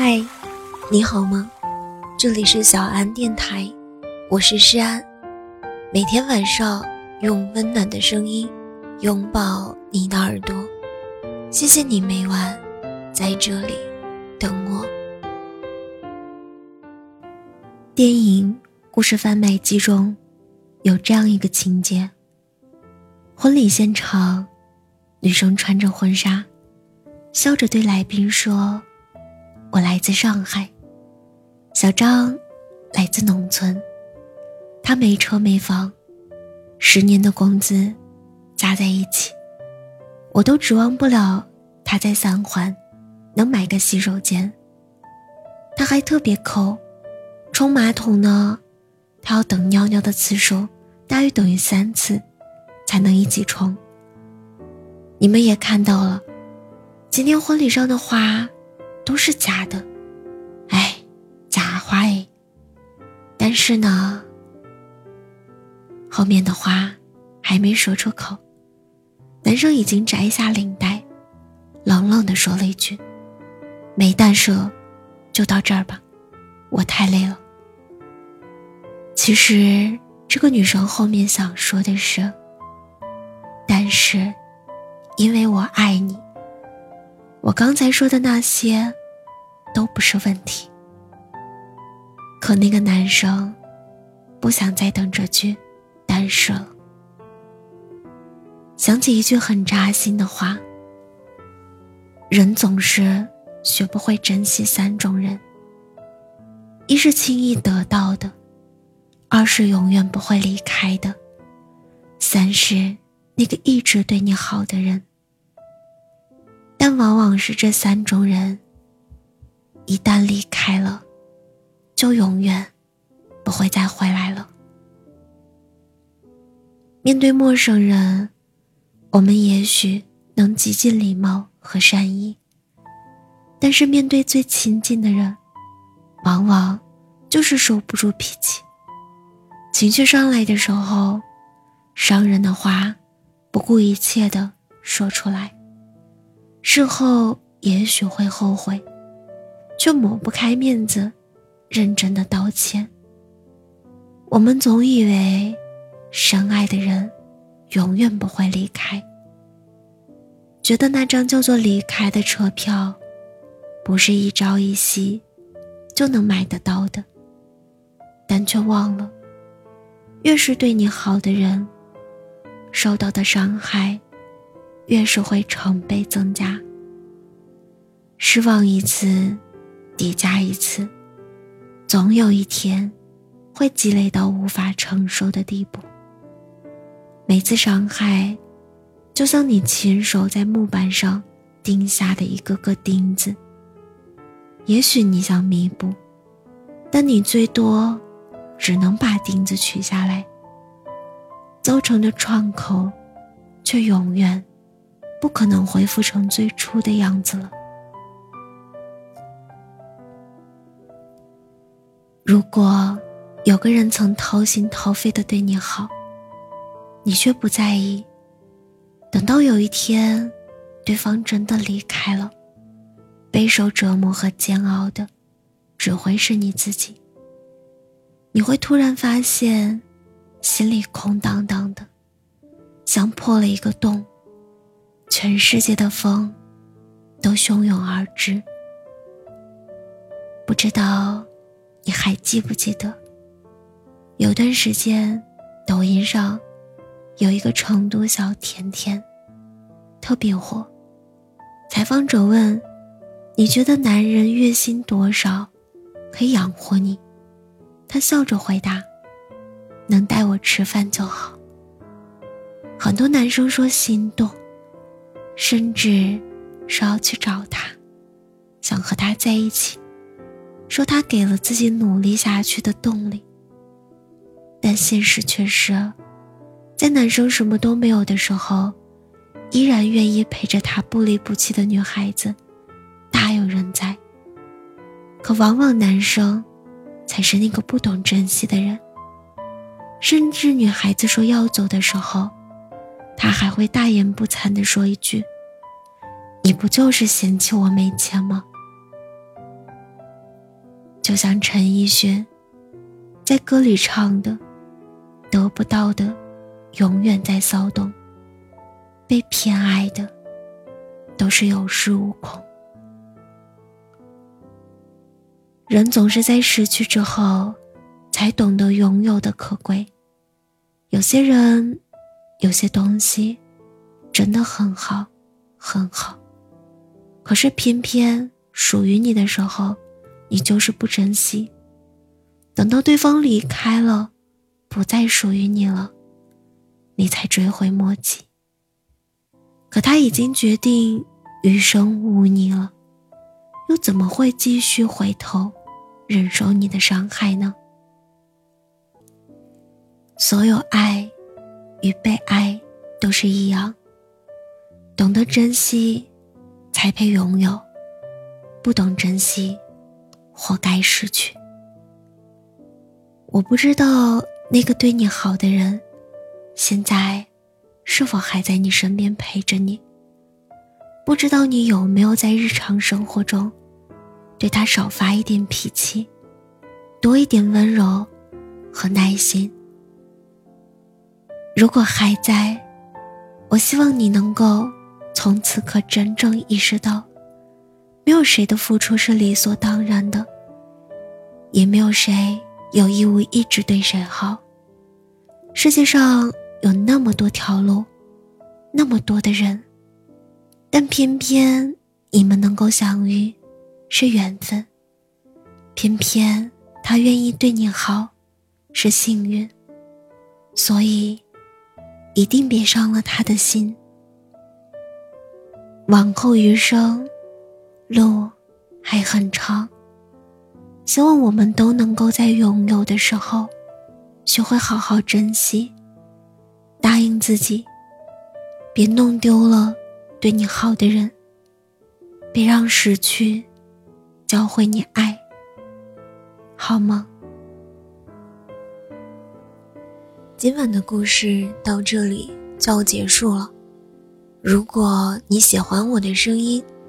嗨，你好吗？这里是小安电台，我是诗安。每天晚上用温暖的声音拥抱你的耳朵，谢谢你每晚在这里等我。电影《故事贩卖机》中有这样一个情节：婚礼现场，女生穿着婚纱，笑着对来宾说。我来自上海，小张来自农村，他没车没房，十年的工资加在一起，我都指望不了他在三环能买个洗手间。他还特别抠，冲马桶呢，他要等尿尿的次数大于等于三次，才能一起冲。你们也看到了，今天婚礼上的花。都是假的，哎，假花哎。但是呢，后面的话还没说出口，男生已经摘下领带，冷冷的说了一句：“没蛋射，就到这儿吧，我太累了。”其实这个女生后面想说的是：“但是，因为我爱你。”我刚才说的那些，都不是问题。可那个男生，不想再等这句“单身”了。想起一句很扎心的话：人总是学不会珍惜三种人，一是轻易得到的，二是永远不会离开的，三是那个一直对你好的人。但往往是这三种人，一旦离开了，就永远不会再回来了。面对陌生人，我们也许能极尽礼貌和善意，但是面对最亲近的人，往往就是收不住脾气。情绪上来的时候，伤人的话，不顾一切的说出来。事后也许会后悔，却抹不开面子，认真的道歉。我们总以为，深爱的人，永远不会离开。觉得那张叫做离开的车票，不是一朝一夕，就能买得到的。但却忘了，越是对你好的人，受到的伤害。越是会成倍增加。失望一次，叠加一次，总有一天，会积累到无法承受的地步。每次伤害，就像你亲手在木板上钉下的一个个钉子。也许你想弥补，但你最多只能把钉子取下来，造成的创口，却永远。不可能恢复成最初的样子了。如果有个人曾掏心掏肺的对你好，你却不在意，等到有一天，对方真的离开了，备受折磨和煎熬的，只会是你自己。你会突然发现，心里空荡荡的，像破了一个洞。全世界的风，都汹涌而至。不知道还记不记得，有段时间，抖音上有一个成都小甜甜，特别火。采访者问：“你觉得男人月薪多少可以养活你？”他笑着回答：“能带我吃饭就好。”很多男生说心动。甚至说要去找他，想和他在一起，说他给了自己努力下去的动力。但现实却是，在男生什么都没有的时候，依然愿意陪着他不离不弃的女孩子，大有人在。可往往男生，才是那个不懂珍惜的人。甚至女孩子说要走的时候。他还会大言不惭地说一句：“你不就是嫌弃我没钱吗？”就像陈奕迅在歌里唱的：“得不到的，永远在骚动；被偏爱的，都是有恃无恐。”人总是在失去之后，才懂得拥有的可贵。有些人，有些东西，真的很好，很好。可是偏偏属于你的时候，你就是不珍惜。等到对方离开了，不再属于你了，你才追悔莫及。可他已经决定余生无你了，又怎么会继续回头忍受你的伤害呢？所有爱与被爱都是一样，懂得珍惜。才配拥有，不懂珍惜，活该失去。我不知道那个对你好的人，现在是否还在你身边陪着你。不知道你有没有在日常生活中，对他少发一点脾气，多一点温柔和耐心。如果还在，我希望你能够。从此刻真正意识到，没有谁的付出是理所当然的，也没有谁有义务一直对谁好。世界上有那么多条路，那么多的人，但偏偏你们能够相遇，是缘分；偏偏他愿意对你好，是幸运。所以，一定别伤了他的心。往后余生，路还很长。希望我们都能够在拥有的时候，学会好好珍惜。答应自己，别弄丢了对你好的人，别让失去教会你爱，好吗？今晚的故事到这里就要结束了。如果你喜欢我的声音，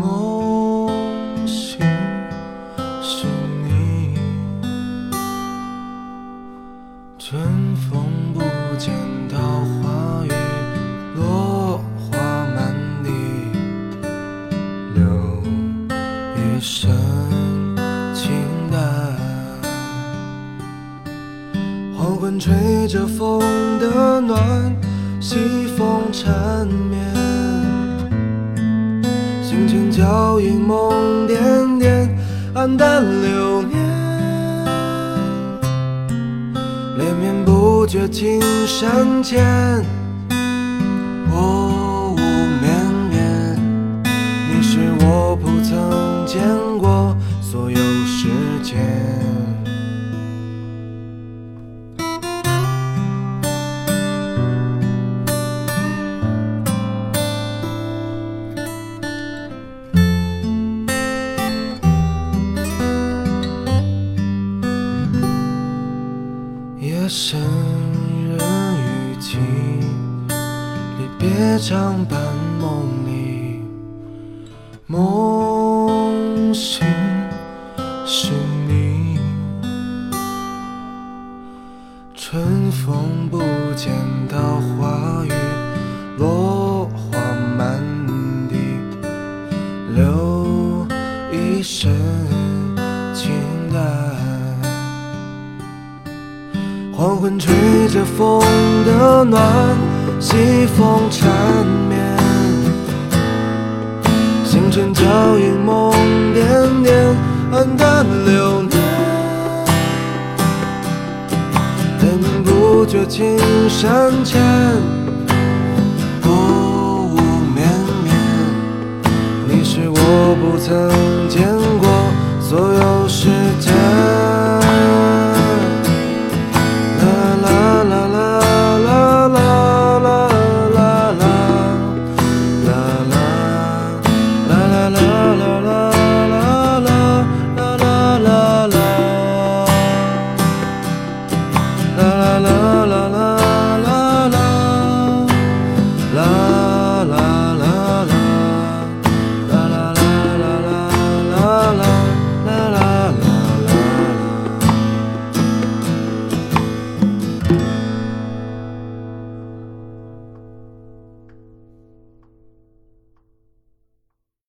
梦醒是你，春风不见桃花雨，落花满地，留余生清淡。黄昏吹着风的暖，西风缠绵。轻轻脚印梦点点，黯淡流年，连绵不绝青山前，深人雨季，离别常伴梦里，梦醒是你。春风不见桃花雨，落黄昏吹着风的暖，西风缠绵，星辰脚印梦点点，黯淡流年。情深浅，雾雾绵绵，你是我不曾。